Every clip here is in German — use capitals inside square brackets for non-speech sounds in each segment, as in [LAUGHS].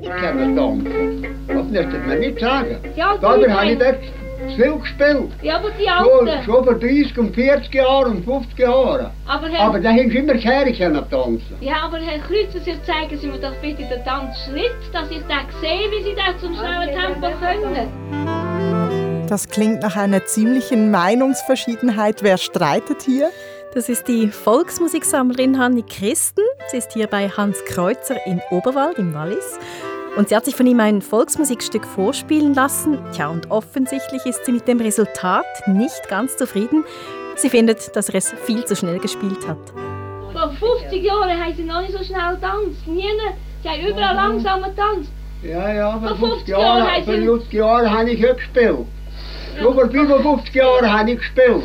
Ich kenne tanzen. Das müsstet mir nicht sagen. Ja, Da du habe ich dort viel gespielt. Ja, aber die Schon, Alten. schon vor 30 und 40 Jahren und 50 Jahren. Aber Herr, Aber da haben sie immer her können tanzen. ja, aber Herr Kreuzer, Sie zeigen Sie mir doch bitte den Tanzschritt, dass ich da sehe, wie Sie das zum schnellen Tempo können. Das klingt nach einer ziemlichen Meinungsverschiedenheit. Wer streitet hier? Das ist die Volksmusiksammlerin Hanni Christen. Sie ist hier bei Hans Kreuzer in Oberwald im Wallis. Und sie hat sich von ihm ein Volksmusikstück vorspielen lassen. Tja, und offensichtlich ist sie mit dem Resultat nicht ganz zufrieden. Sie findet, dass er es viel zu schnell gespielt hat. Vor 50 Jahren haben Sie noch nicht so schnell getanzt. Nie. Sie haben überall langsam getanzt. Ja, ja, vor Vor 50 50 Jahren Jahren, haben vor sie- 50 Jahren habe ich auch gespielt. Vor 55 Jahren habe ich gespielt.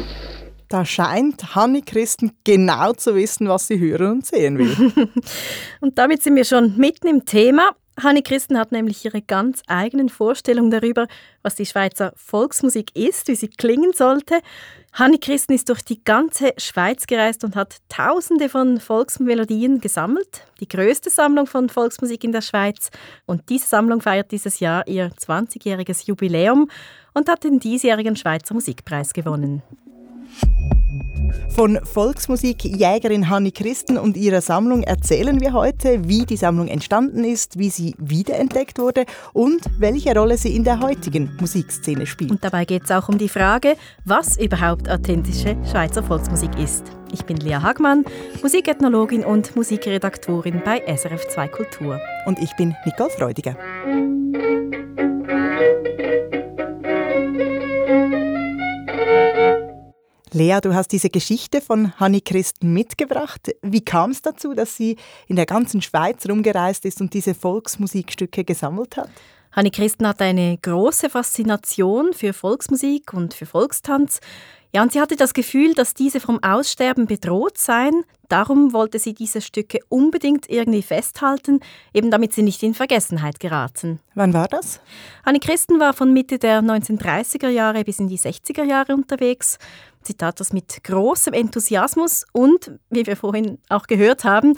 Da scheint Hanni Christen genau zu wissen, was sie hören und sehen will. [LAUGHS] Und damit sind wir schon mitten im Thema. Hanni Christen hat nämlich ihre ganz eigenen Vorstellungen darüber, was die Schweizer Volksmusik ist, wie sie klingen sollte. Hanni Christen ist durch die ganze Schweiz gereist und hat tausende von Volksmelodien gesammelt. Die größte Sammlung von Volksmusik in der Schweiz. Und diese Sammlung feiert dieses Jahr ihr 20-jähriges Jubiläum und hat den diesjährigen Schweizer Musikpreis gewonnen. Von Volksmusikjägerin Hanni Christen und ihrer Sammlung erzählen wir heute, wie die Sammlung entstanden ist, wie sie wiederentdeckt wurde und welche Rolle sie in der heutigen Musikszene spielt. Und dabei geht es auch um die Frage, was überhaupt authentische Schweizer Volksmusik ist. Ich bin Lea Hagmann, Musikethnologin und Musikredaktorin bei SRF 2 Kultur. Und ich bin Nicole Freudiger. Lea, du hast diese Geschichte von Hanni Christen mitgebracht. Wie kam es dazu, dass sie in der ganzen Schweiz rumgereist ist und diese Volksmusikstücke gesammelt hat? Hanni Christen hat eine große Faszination für Volksmusik und für Volkstanz. Ja, und sie hatte das Gefühl, dass diese vom Aussterben bedroht seien. Darum wollte sie diese Stücke unbedingt irgendwie festhalten, eben damit sie nicht in Vergessenheit geraten. Wann war das? Hanni Christen war von Mitte der 1930er Jahre bis in die 60er Jahre unterwegs. Sie tat das mit großem Enthusiasmus und, wie wir vorhin auch gehört haben,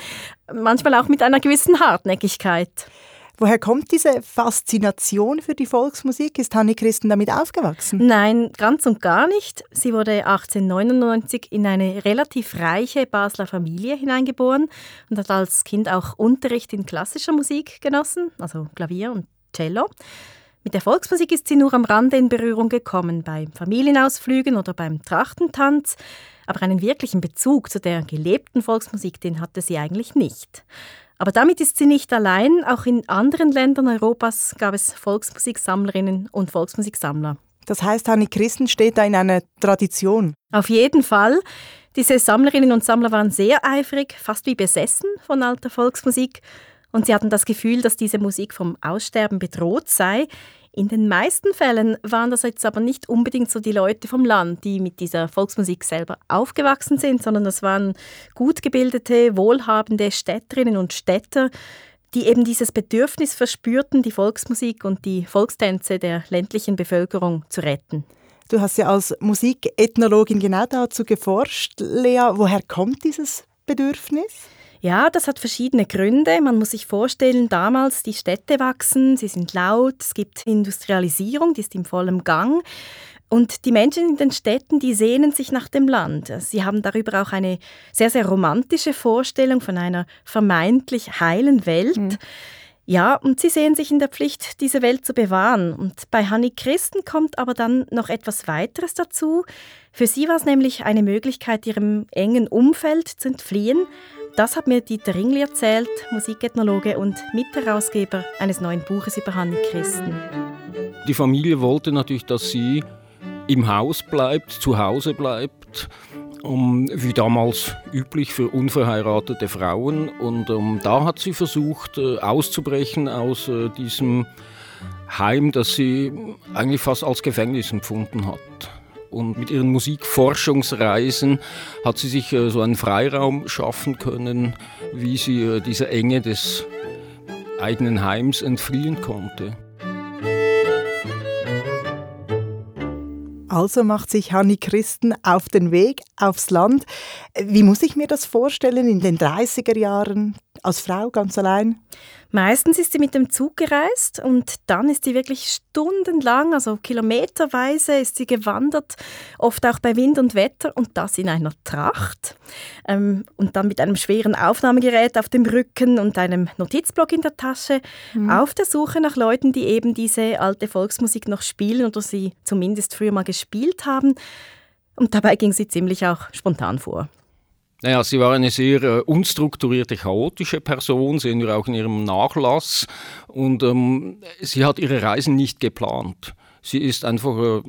manchmal auch mit einer gewissen Hartnäckigkeit. Woher kommt diese Faszination für die Volksmusik? Ist Hanni Christen damit aufgewachsen? Nein, ganz und gar nicht. Sie wurde 1899 in eine relativ reiche Basler Familie hineingeboren und hat als Kind auch Unterricht in klassischer Musik genossen, also Klavier und Cello. Mit der Volksmusik ist sie nur am Rande in Berührung gekommen, bei Familienausflügen oder beim Trachtentanz. Aber einen wirklichen Bezug zu der gelebten Volksmusik, den hatte sie eigentlich nicht. Aber damit ist sie nicht allein. Auch in anderen Ländern Europas gab es Volksmusiksammlerinnen und Volksmusiksammler. Das heißt, Hanni Christen steht da in einer Tradition. Auf jeden Fall. Diese Sammlerinnen und Sammler waren sehr eifrig, fast wie besessen von alter Volksmusik. Und sie hatten das Gefühl, dass diese Musik vom Aussterben bedroht sei. In den meisten Fällen waren das jetzt aber nicht unbedingt so die Leute vom Land, die mit dieser Volksmusik selber aufgewachsen sind, sondern das waren gut gebildete, wohlhabende Städterinnen und Städter, die eben dieses Bedürfnis verspürten, die Volksmusik und die Volkstänze der ländlichen Bevölkerung zu retten. Du hast ja als Musikethnologin genau dazu geforscht. Lea, woher kommt dieses Bedürfnis? Ja, das hat verschiedene Gründe. Man muss sich vorstellen, damals die Städte wachsen, sie sind laut, es gibt Industrialisierung, die ist im vollen Gang. Und die Menschen in den Städten, die sehnen sich nach dem Land. Sie haben darüber auch eine sehr, sehr romantische Vorstellung von einer vermeintlich heilen Welt. Mhm. Ja, und sie sehen sich in der Pflicht, diese Welt zu bewahren. Und bei Hanni Christen kommt aber dann noch etwas weiteres dazu. Für sie war es nämlich eine Möglichkeit, ihrem engen Umfeld zu entfliehen. Das hat mir Dieter Ringli erzählt, Musikethnologe und Mitherausgeber eines neuen Buches über Hanni Christen. Die Familie wollte natürlich, dass sie im Haus bleibt, zu Hause bleibt, um, wie damals üblich für unverheiratete Frauen. Und um, da hat sie versucht, äh, auszubrechen aus äh, diesem Heim, das sie eigentlich fast als Gefängnis empfunden hat. Und mit ihren Musikforschungsreisen hat sie sich äh, so einen Freiraum schaffen können, wie sie äh, dieser Enge des eigenen Heims entfliehen konnte. Also macht sich Hanni Christen auf den Weg aufs Land. Wie muss ich mir das vorstellen in den 30er Jahren als Frau ganz allein? Meistens ist sie mit dem Zug gereist und dann ist sie wirklich stundenlang, also kilometerweise ist sie gewandert, oft auch bei Wind und Wetter und das in einer Tracht ähm, und dann mit einem schweren Aufnahmegerät auf dem Rücken und einem Notizblock in der Tasche mhm. auf der Suche nach Leuten, die eben diese alte Volksmusik noch spielen oder sie zumindest früher mal gespielt haben. Und dabei ging sie ziemlich auch spontan vor. Naja, sie war eine sehr äh, unstrukturierte, chaotische Person, sehen wir auch in ihrem Nachlass. Und ähm, sie hat ihre Reisen nicht geplant. Sie ist einfach äh,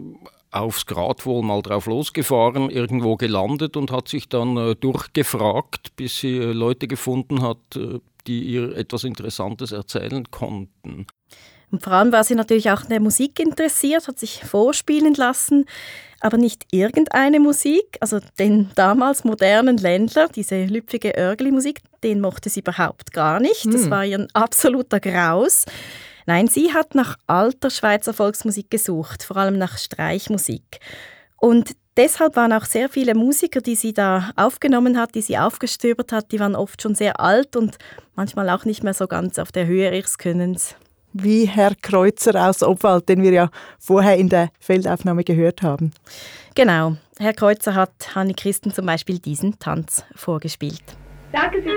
aufs Gradwohl mal drauf losgefahren, irgendwo gelandet und hat sich dann äh, durchgefragt, bis sie äh, Leute gefunden hat, äh, die ihr etwas Interessantes erzählen konnten. Und vor allem war sie natürlich auch in der Musik interessiert, hat sich vorspielen lassen aber nicht irgendeine Musik, also den damals modernen Ländler, diese lüpfige Örgli-Musik, den mochte sie überhaupt gar nicht. Das hm. war ihr ein absoluter Graus. Nein, sie hat nach alter Schweizer Volksmusik gesucht, vor allem nach Streichmusik. Und deshalb waren auch sehr viele Musiker, die sie da aufgenommen hat, die sie aufgestöbert hat, die waren oft schon sehr alt und manchmal auch nicht mehr so ganz auf der Höhe ihres Könnens wie Herr Kreuzer aus Obwald, den wir ja vorher in der Feldaufnahme gehört haben. Genau. Herr Kreuzer hat Hanni Christen zum Beispiel diesen Tanz vorgespielt. Danke sehr.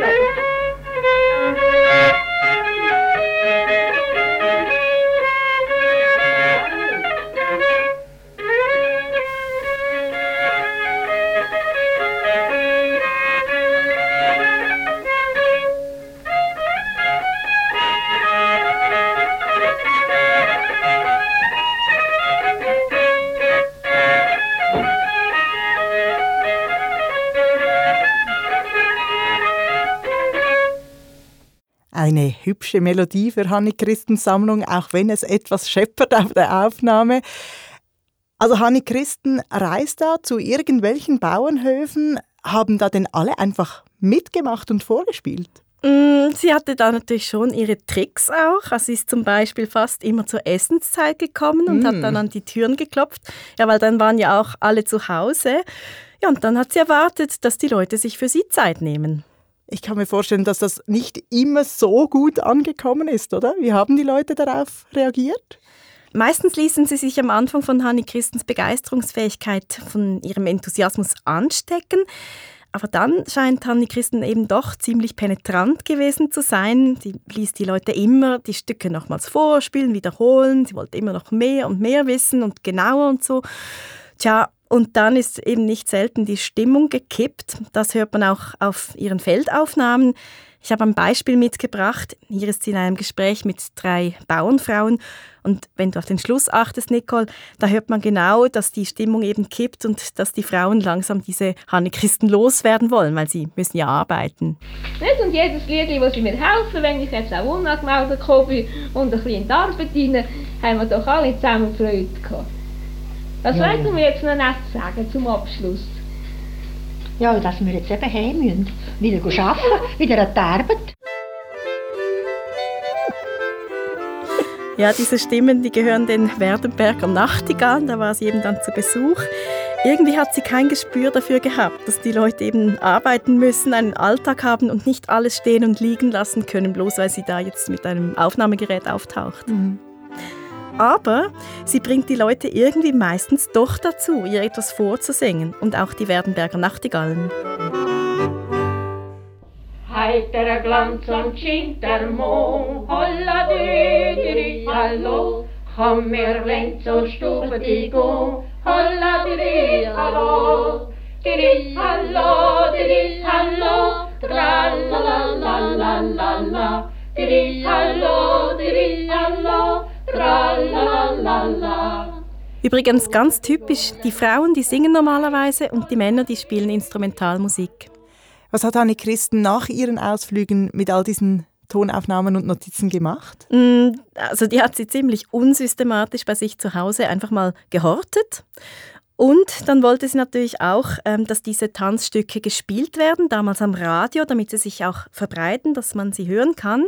Hübsche Melodie für Hanni Christens Sammlung, auch wenn es etwas scheppert auf der Aufnahme. Also Hanni Christen reist da zu irgendwelchen Bauernhöfen. Haben da denn alle einfach mitgemacht und vorgespielt? Mm, sie hatte da natürlich schon ihre Tricks auch. Also sie ist zum Beispiel fast immer zur Essenszeit gekommen und mm. hat dann an die Türen geklopft. Ja, weil dann waren ja auch alle zu Hause. Ja, und dann hat sie erwartet, dass die Leute sich für sie Zeit nehmen. Ich kann mir vorstellen, dass das nicht immer so gut angekommen ist, oder? Wie haben die Leute darauf reagiert? Meistens ließen sie sich am Anfang von Hanni Christens Begeisterungsfähigkeit, von ihrem Enthusiasmus anstecken. Aber dann scheint Hanni Christen eben doch ziemlich penetrant gewesen zu sein. Sie ließ die Leute immer die Stücke nochmals vorspielen, wiederholen. Sie wollte immer noch mehr und mehr wissen und genauer und so. Tja, und dann ist eben nicht selten die Stimmung gekippt. Das hört man auch auf ihren Feldaufnahmen. Ich habe ein Beispiel mitgebracht. Hier ist sie in einem Gespräch mit drei Bauernfrauen. Und wenn du auf den Schluss achtest, Nicole, da hört man genau, dass die Stimmung eben kippt und dass die Frauen langsam diese Hannechristen loswerden wollen, weil sie müssen ja arbeiten. Nicht? Und jedes Lied, das sie mir helfen, wenn ich jetzt auch unangemeldet bin und ein bisschen in die Arbeit rein, haben wir doch alle zusammen Freude gehabt. Was ja. wollten wir jetzt noch nicht sagen zum Abschluss? Ja, dass wir jetzt eben heim müssen. Wieder arbeiten, wieder an die Arbeit. Ja, diese Stimmen, die gehören den Werdenberger Nachtigall, da war sie eben dann zu Besuch. Irgendwie hat sie kein Gespür dafür gehabt, dass die Leute eben arbeiten müssen, einen Alltag haben und nicht alles stehen und liegen lassen können, bloß weil sie da jetzt mit einem Aufnahmegerät auftaucht. Mhm aber sie bringt die Leute irgendwie meistens doch dazu, ihr etwas vorzusingen. Und auch die Werdenberger Nachtigallen. Heiterer Glanz und schint der Mond, holla dü, hallo, komm mir längs zur Stube die go, holla dü, hallo, dü, hallo, dü, hallo, tra la la la la la la, dü, hallo, dü, hallo, Übrigens ganz typisch, die Frauen, die singen normalerweise und die Männer, die spielen Instrumentalmusik. Was hat Anne Christen nach ihren Ausflügen mit all diesen Tonaufnahmen und Notizen gemacht? Mm, also die hat sie ziemlich unsystematisch bei sich zu Hause einfach mal gehortet. Und dann wollte sie natürlich auch, ähm, dass diese Tanzstücke gespielt werden, damals am Radio, damit sie sich auch verbreiten, dass man sie hören kann.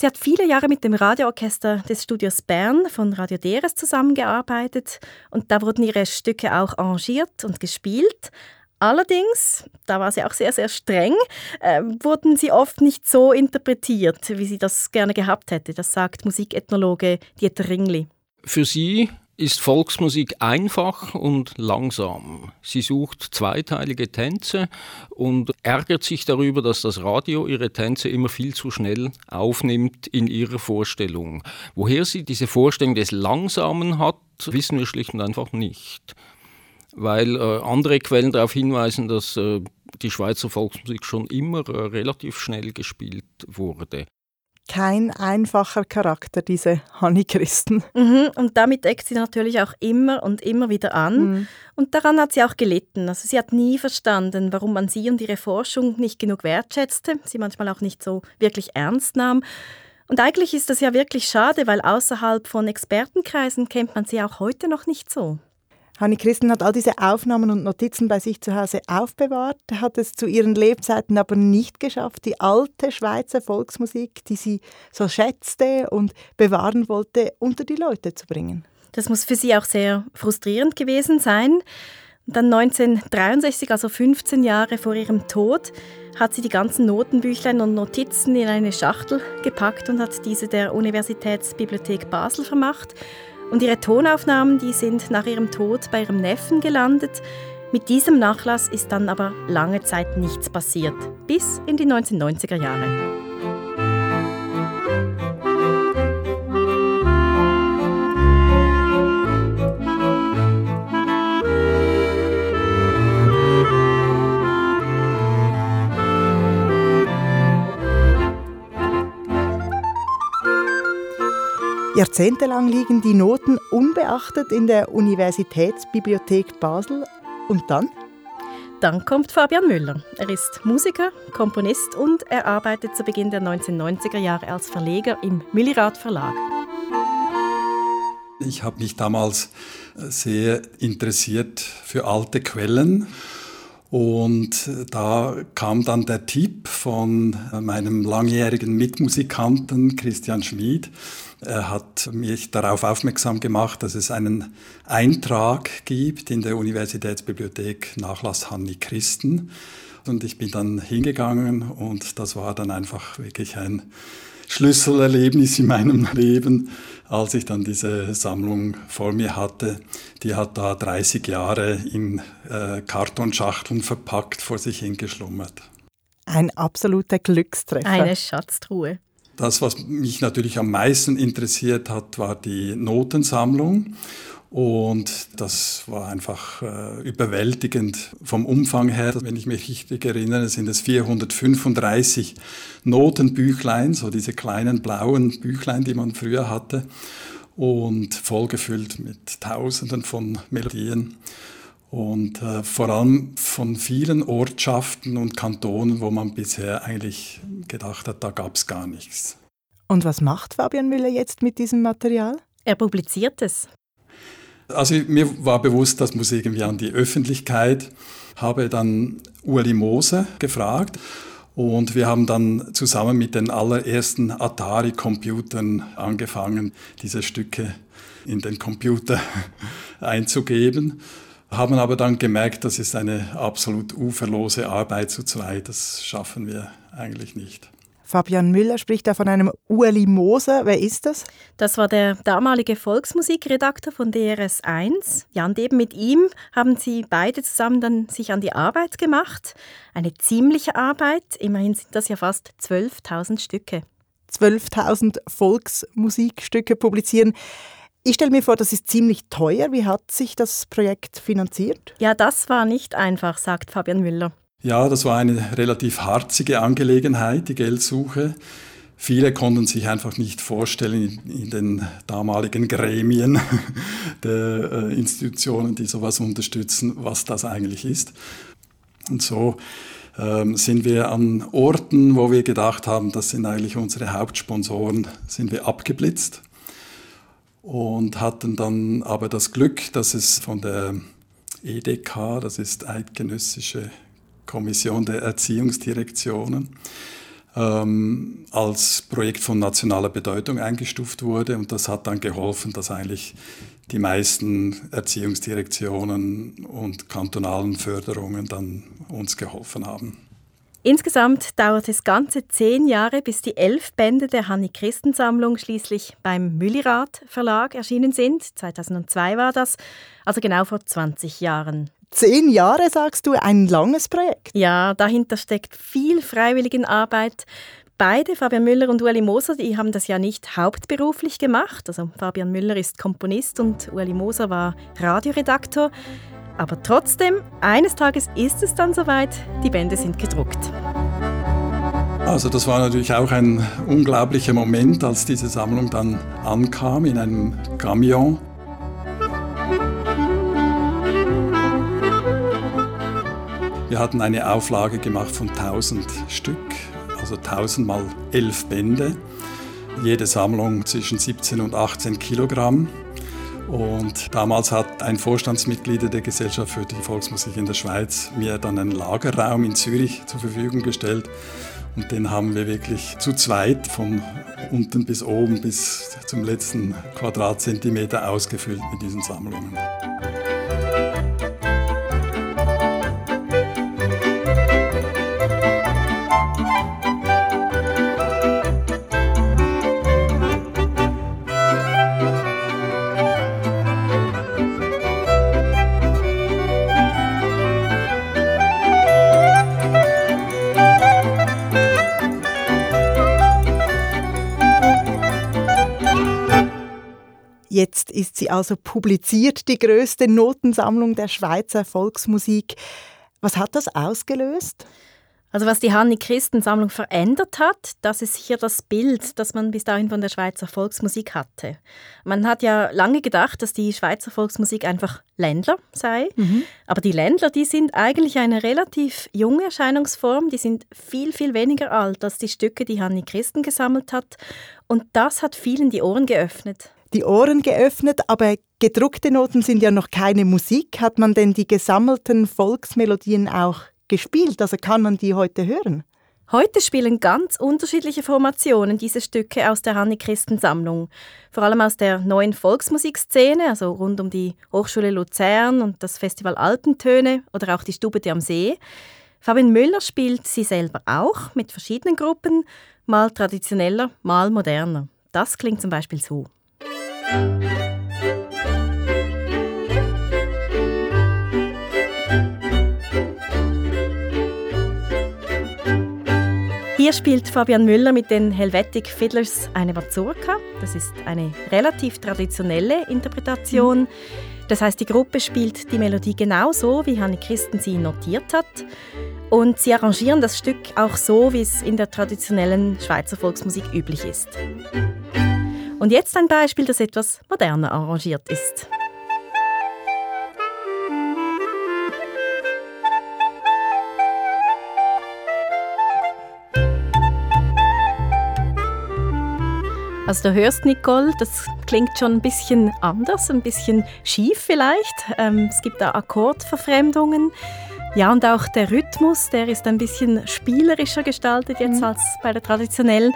Sie hat viele Jahre mit dem Radioorchester des Studios Bern von Radio Deres zusammengearbeitet und da wurden ihre Stücke auch arrangiert und gespielt. Allerdings, da war sie auch sehr, sehr streng, äh, wurden sie oft nicht so interpretiert, wie sie das gerne gehabt hätte. Das sagt Musikethnologe Dieter Ringli. Für sie ist Volksmusik einfach und langsam. Sie sucht zweiteilige Tänze und ärgert sich darüber, dass das Radio ihre Tänze immer viel zu schnell aufnimmt in ihrer Vorstellung. Woher sie diese Vorstellung des Langsamen hat, wissen wir schlicht und einfach nicht. Weil äh, andere Quellen darauf hinweisen, dass äh, die Schweizer Volksmusik schon immer äh, relativ schnell gespielt wurde kein einfacher Charakter, diese Hanni Christen. Mhm, und damit eckt sie natürlich auch immer und immer wieder an. Mhm. Und daran hat sie auch gelitten. Also sie hat nie verstanden, warum man sie und ihre Forschung nicht genug wertschätzte, sie manchmal auch nicht so wirklich ernst nahm. Und eigentlich ist das ja wirklich schade, weil außerhalb von Expertenkreisen kennt man sie auch heute noch nicht so. Hanni Christen hat all diese Aufnahmen und Notizen bei sich zu Hause aufbewahrt, hat es zu ihren Lebzeiten aber nicht geschafft, die alte Schweizer Volksmusik, die sie so schätzte und bewahren wollte, unter die Leute zu bringen. Das muss für sie auch sehr frustrierend gewesen sein. Dann 1963, also 15 Jahre vor ihrem Tod, hat sie die ganzen Notenbüchlein und Notizen in eine Schachtel gepackt und hat diese der Universitätsbibliothek Basel vermacht. Und ihre Tonaufnahmen, die sind nach ihrem Tod bei ihrem Neffen gelandet. Mit diesem Nachlass ist dann aber lange Zeit nichts passiert, bis in die 1990er Jahre. Jahrzehntelang liegen die Noten unbeachtet in der Universitätsbibliothek Basel. Und dann? Dann kommt Fabian Müller. Er ist Musiker, Komponist und er arbeitet zu Beginn der 1990er Jahre als Verleger im Millirath Verlag. Ich habe mich damals sehr interessiert für alte Quellen und da kam dann der Tipp von meinem langjährigen Mitmusikanten Christian Schmid. Er hat mich darauf aufmerksam gemacht, dass es einen Eintrag gibt in der Universitätsbibliothek Nachlass Hanni Christen. Und ich bin dann hingegangen und das war dann einfach wirklich ein Schlüsselerlebnis in meinem [LAUGHS] Leben, als ich dann diese Sammlung vor mir hatte. Die hat da 30 Jahre in äh, Kartonschachteln verpackt vor sich hingeschlummert. Ein absoluter Glückstreffer. Eine Schatztruhe. Das, was mich natürlich am meisten interessiert hat, war die Notensammlung. Und das war einfach äh, überwältigend vom Umfang her. Wenn ich mich richtig erinnere, sind es 435 Notenbüchlein, so diese kleinen blauen Büchlein, die man früher hatte, und vollgefüllt mit Tausenden von Melodien. Und äh, vor allem von vielen Ortschaften und Kantonen, wo man bisher eigentlich gedacht hat, da gab es gar nichts. Und was macht Fabian Müller jetzt mit diesem Material? Er publiziert es. Also mir war bewusst, das muss irgendwie an die Öffentlichkeit. Habe dann Uli Moser gefragt und wir haben dann zusammen mit den allerersten Atari-Computern angefangen, diese Stücke in den Computer [LAUGHS] einzugeben. Haben aber dann gemerkt, das ist eine absolut uferlose Arbeit zu zweit. Das schaffen wir eigentlich nicht. Fabian Müller spricht da von einem Ueli Moser. Wer ist das? Das war der damalige Volksmusikredakteur von DRS1. Ja, und eben mit ihm haben sie beide zusammen dann sich an die Arbeit gemacht. Eine ziemliche Arbeit. Immerhin sind das ja fast 12.000 Stücke. 12.000 Volksmusikstücke publizieren. Ich stelle mir vor, das ist ziemlich teuer. Wie hat sich das Projekt finanziert? Ja, das war nicht einfach, sagt Fabian Müller. Ja, das war eine relativ harzige Angelegenheit, die Geldsuche. Viele konnten sich einfach nicht vorstellen in den damaligen Gremien [LAUGHS] der äh, Institutionen, die sowas unterstützen, was das eigentlich ist. Und so ähm, sind wir an Orten, wo wir gedacht haben, das sind eigentlich unsere Hauptsponsoren, sind wir abgeblitzt und hatten dann aber das Glück, dass es von der EDK, das ist Eidgenössische Kommission der Erziehungsdirektionen, ähm, als Projekt von nationaler Bedeutung eingestuft wurde. Und das hat dann geholfen, dass eigentlich die meisten Erziehungsdirektionen und kantonalen Förderungen dann uns geholfen haben. Insgesamt dauert es ganze zehn Jahre, bis die elf Bände der Hanni-Christen-Sammlung schließlich beim Müllirat Verlag erschienen sind. 2002 war das, also genau vor 20 Jahren. Zehn Jahre, sagst du, ein langes Projekt. Ja, dahinter steckt viel Freiwilligenarbeit. Beide, Fabian Müller und Ueli Moser, die haben das ja nicht hauptberuflich gemacht. Also Fabian Müller ist Komponist und Ueli Moser war Radioredaktor. Aber trotzdem, eines Tages ist es dann soweit, die Bände sind gedruckt. Also das war natürlich auch ein unglaublicher Moment, als diese Sammlung dann ankam in einem Camion. Wir hatten eine Auflage gemacht von 1000 Stück, also 1000 mal 11 Bände. Jede Sammlung zwischen 17 und 18 Kilogramm. Und damals hat ein Vorstandsmitglied der Gesellschaft für die Volksmusik in der Schweiz mir dann einen Lagerraum in Zürich zur Verfügung gestellt. Und den haben wir wirklich zu zweit von unten bis oben bis zum letzten Quadratzentimeter ausgefüllt mit diesen Sammlungen. Jetzt ist sie also publiziert, die größte Notensammlung der Schweizer Volksmusik. Was hat das ausgelöst? Also was die Hanni Christen Sammlung verändert hat, das ist hier das Bild, das man bis dahin von der Schweizer Volksmusik hatte. Man hat ja lange gedacht, dass die Schweizer Volksmusik einfach Ländler sei, mhm. aber die Ländler, die sind eigentlich eine relativ junge Erscheinungsform, die sind viel viel weniger alt als die Stücke, die Hanni Christen gesammelt hat und das hat vielen die Ohren geöffnet die Ohren geöffnet, aber gedruckte Noten sind ja noch keine Musik. Hat man denn die gesammelten Volksmelodien auch gespielt? Also kann man die heute hören? Heute spielen ganz unterschiedliche Formationen diese Stücke aus der Hanni-Christen-Sammlung. Vor allem aus der neuen Volksmusikszene, also rund um die Hochschule Luzern und das Festival Alpentöne oder auch die Stube am See. Fabian Müller spielt sie selber auch mit verschiedenen Gruppen, mal traditioneller, mal moderner. Das klingt zum Beispiel so. Hier spielt Fabian Müller mit den Helvetic Fiddlers eine Mazurka. Das ist eine relativ traditionelle Interpretation. Das heißt, die Gruppe spielt die Melodie genauso, wie Hanne Christen sie notiert hat. Und sie arrangieren das Stück auch so, wie es in der traditionellen Schweizer Volksmusik üblich ist. Und jetzt ein Beispiel, das etwas moderner arrangiert ist. Also du hörst, Nicole, das klingt schon ein bisschen anders, ein bisschen schief vielleicht. Ähm, es gibt da Akkordverfremdungen. Ja, und auch der Rhythmus, der ist ein bisschen spielerischer gestaltet jetzt mhm. als bei der traditionellen.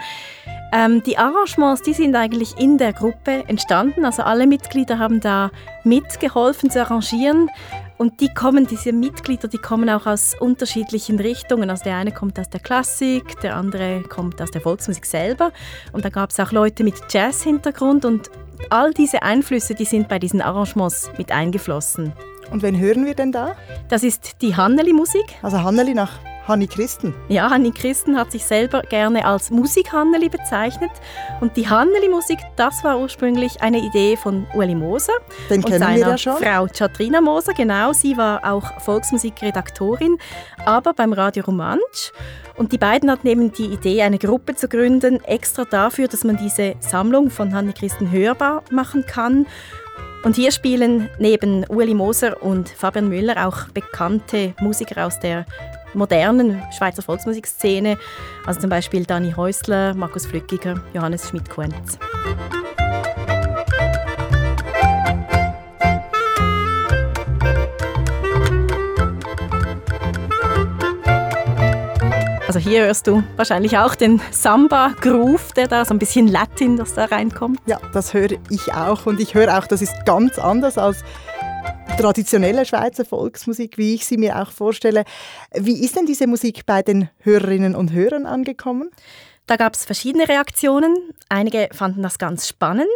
Ähm, die Arrangements, die sind eigentlich in der Gruppe entstanden. Also alle Mitglieder haben da mitgeholfen zu arrangieren. Und die kommen, diese Mitglieder, die kommen auch aus unterschiedlichen Richtungen. Also der eine kommt aus der Klassik, der andere kommt aus der Volksmusik selber. Und da gab es auch Leute mit Jazz-Hintergrund und all diese Einflüsse, die sind bei diesen Arrangements mit eingeflossen. Und wen hören wir denn da? Das ist die Hanneli-Musik. Also Hanneli nach Hanni Christen. Ja, Hanni Christen hat sich selber gerne als Musik-Hanneli bezeichnet. Und die Hanneli-Musik, das war ursprünglich eine Idee von Ueli Moser Den und kennen seiner wir ja schon. Frau Chatrina Moser. Genau, sie war auch Volksmusikredaktorin, aber beim Radio Romansch. Und die beiden hatten eben die Idee, eine Gruppe zu gründen, extra dafür, dass man diese Sammlung von Hanni Christen hörbar machen kann. Und hier spielen neben Ueli Moser und Fabian Müller auch bekannte Musiker aus der modernen Schweizer Volksmusikszene, also zum Beispiel Dani Häusler, Markus Flückiger, Johannes Schmidt-Kuentz. Also hier hörst du wahrscheinlich auch den Samba-Groove, der da so ein bisschen Latin, das da reinkommt. Ja, das höre ich auch und ich höre auch, das ist ganz anders als traditionelle Schweizer Volksmusik, wie ich sie mir auch vorstelle. Wie ist denn diese Musik bei den Hörerinnen und Hörern angekommen? Da gab es verschiedene Reaktionen. Einige fanden das ganz spannend.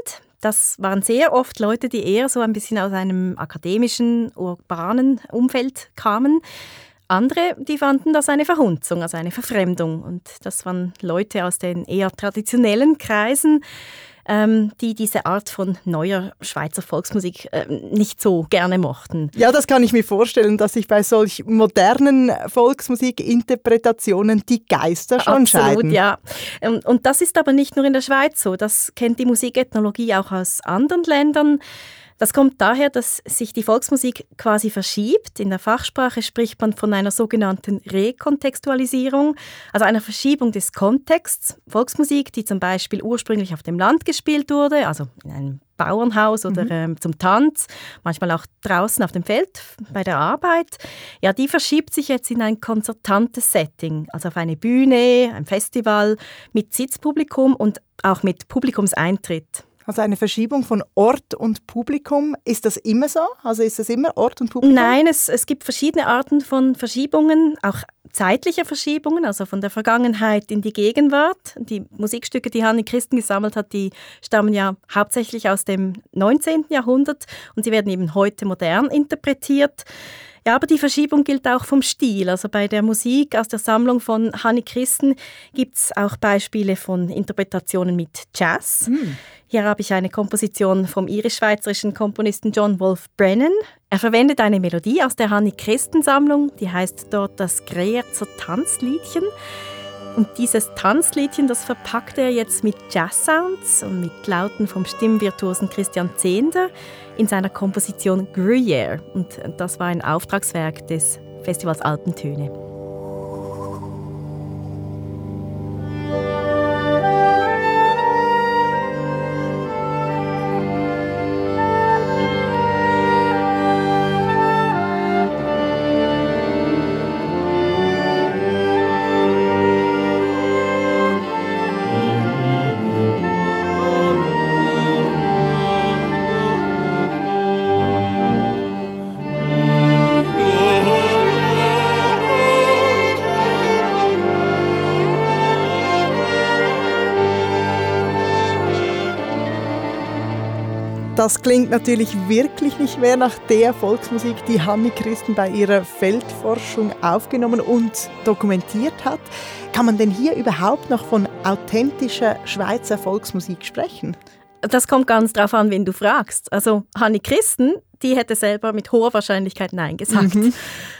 Das waren sehr oft Leute, die eher so ein bisschen aus einem akademischen, urbanen Umfeld kamen. Andere, die fanden das eine Verhunzung, also eine Verfremdung. Und das waren Leute aus den eher traditionellen Kreisen, ähm, die diese Art von neuer Schweizer Volksmusik äh, nicht so gerne mochten. Ja, das kann ich mir vorstellen, dass sich bei solch modernen Volksmusikinterpretationen die Geister schon Absolut, scheiden. ja. Und, und das ist aber nicht nur in der Schweiz so. Das kennt die Musikethnologie auch aus anderen Ländern. Das kommt daher, dass sich die Volksmusik quasi verschiebt. In der Fachsprache spricht man von einer sogenannten Rekontextualisierung, also einer Verschiebung des Kontexts. Volksmusik, die zum Beispiel ursprünglich auf dem Land gespielt wurde, also in einem Bauernhaus oder Mhm. ähm, zum Tanz, manchmal auch draußen auf dem Feld bei der Arbeit, ja, die verschiebt sich jetzt in ein konzertantes Setting, also auf eine Bühne, ein Festival mit Sitzpublikum und auch mit Publikumseintritt. Also eine Verschiebung von Ort und Publikum. Ist das immer so? Also ist das immer Ort und Publikum? Nein, es, es gibt verschiedene Arten von Verschiebungen, auch zeitliche Verschiebungen, also von der Vergangenheit in die Gegenwart. Die Musikstücke, die Hanne Christen gesammelt hat, die stammen ja hauptsächlich aus dem 19. Jahrhundert und sie werden eben heute modern interpretiert. Ja, aber die Verschiebung gilt auch vom Stil. Also bei der Musik aus der Sammlung von Hanni Christen gibt es auch Beispiele von Interpretationen mit Jazz. Hier habe ich eine Komposition vom irisch-schweizerischen Komponisten John Wolfe Brennan. Er verwendet eine Melodie aus der Hanni Christen Sammlung, die heißt dort das Greyerzer Tanzliedchen. Und dieses Tanzliedchen, das verpackt er jetzt mit Jazz-Sounds und mit Lauten vom Stimmvirtuosen Christian Zehnder in seiner Komposition Gruyère. Und das war ein Auftragswerk des Festivals Alpentöne. Das klingt natürlich wirklich nicht mehr nach der Volksmusik, die Hanni Christen bei ihrer Feldforschung aufgenommen und dokumentiert hat. Kann man denn hier überhaupt noch von authentischer Schweizer Volksmusik sprechen? Das kommt ganz drauf an, wen du fragst. Also Hanni Christen, die hätte selber mit hoher Wahrscheinlichkeit Nein gesagt.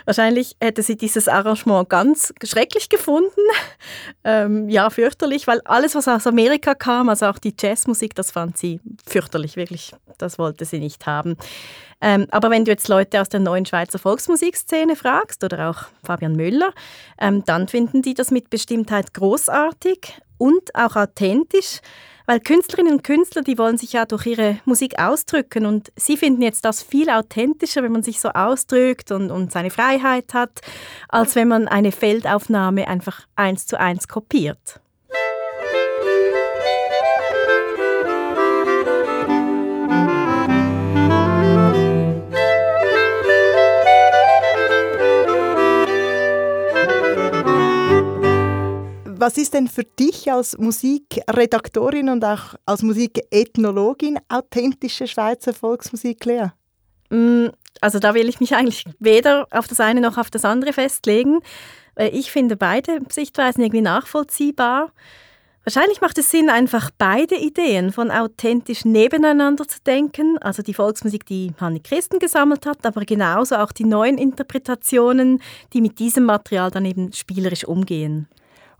Wahrscheinlich hätte sie dieses Arrangement ganz schrecklich gefunden. Ähm, ja, fürchterlich, weil alles, was aus Amerika kam, also auch die Jazzmusik, das fand sie fürchterlich, wirklich. Das wollte sie nicht haben. Ähm, aber wenn du jetzt Leute aus der neuen Schweizer Volksmusikszene fragst oder auch Fabian Müller, ähm, dann finden die das mit Bestimmtheit großartig und auch authentisch. Weil Künstlerinnen und Künstler, die wollen sich ja durch ihre Musik ausdrücken und sie finden jetzt das viel authentischer, wenn man sich so ausdrückt und, und seine Freiheit hat, als wenn man eine Feldaufnahme einfach eins zu eins kopiert. Was ist denn für dich als Musikredaktorin und auch als Musikethnologin authentische Schweizer Volksmusik, Lea? Mm, Also da will ich mich eigentlich weder auf das eine noch auf das andere festlegen. weil Ich finde beide Sichtweisen irgendwie nachvollziehbar. Wahrscheinlich macht es Sinn, einfach beide Ideen von authentisch nebeneinander zu denken. Also die Volksmusik, die Hanni Christen gesammelt hat, aber genauso auch die neuen Interpretationen, die mit diesem Material dann eben spielerisch umgehen.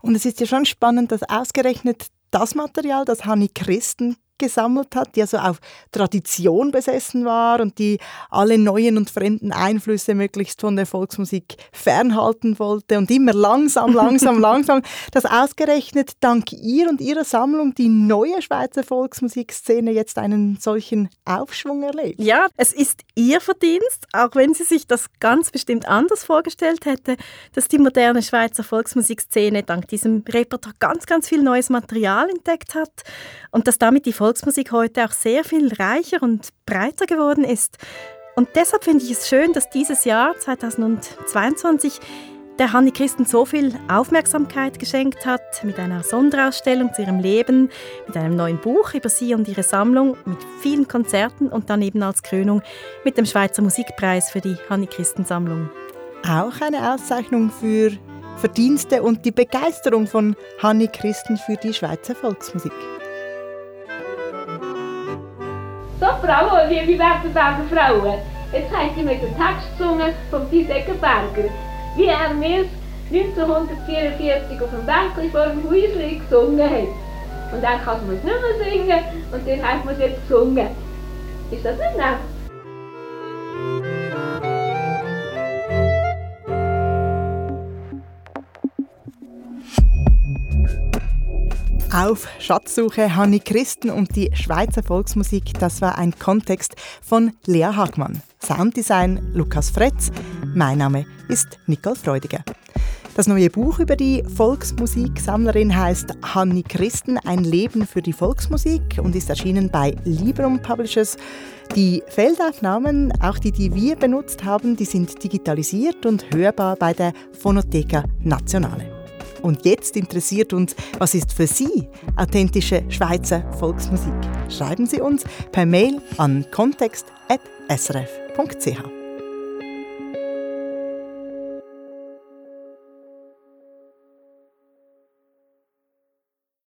Und es ist ja schon spannend, dass ausgerechnet das Material, das Hanni Christen gesammelt hat, die also auf Tradition besessen war und die alle neuen und fremden Einflüsse möglichst von der Volksmusik fernhalten wollte und immer langsam, langsam, [LAUGHS] langsam, dass ausgerechnet dank ihr und ihrer Sammlung die neue Schweizer Volksmusikszene jetzt einen solchen Aufschwung erlebt. Ja, es ist ihr Verdienst, auch wenn sie sich das ganz bestimmt anders vorgestellt hätte, dass die moderne Schweizer Volksmusikszene dank diesem Repertoire ganz, ganz viel neues Material entdeckt hat und dass damit die Volksmusik heute auch sehr viel reicher und breiter geworden ist. Und deshalb finde ich es schön, dass dieses Jahr 2022 der Hanni Christen so viel Aufmerksamkeit geschenkt hat mit einer Sonderausstellung zu ihrem Leben, mit einem neuen Buch über sie und ihre Sammlung, mit vielen Konzerten und dann eben als Krönung mit dem Schweizer Musikpreis für die Hanni Christen Sammlung. Auch eine Auszeichnung für Verdienste und die Begeisterung von Hanni Christen für die Schweizer Volksmusik. So, Frauen, liebe Wertenberger Frauen, jetzt haben Sie mit dem Text gesungen von Thies Eckenberger, wie er mir 1944 auf dem Bänkli vor dem Häuschen gesungen hat. Und dann kann man es nicht mehr singen und dann hat man es jetzt gesungen. Ist das nicht nett? Auf Schatzsuche Hanni Christen und die Schweizer Volksmusik, das war ein Kontext von Lea Hagmann. Sounddesign Lukas Fretz. Mein Name ist Nicole Freudiger. Das neue Buch über die Volksmusiksammlerin heißt Hanni Christen, ein Leben für die Volksmusik und ist erschienen bei Librum Publishers. Die Feldaufnahmen, auch die, die wir benutzt haben, die sind digitalisiert und hörbar bei der Phonotheca Nationale. Und jetzt interessiert uns, was ist für Sie authentische Schweizer Volksmusik? Schreiben Sie uns per Mail an kontext.srf.ch.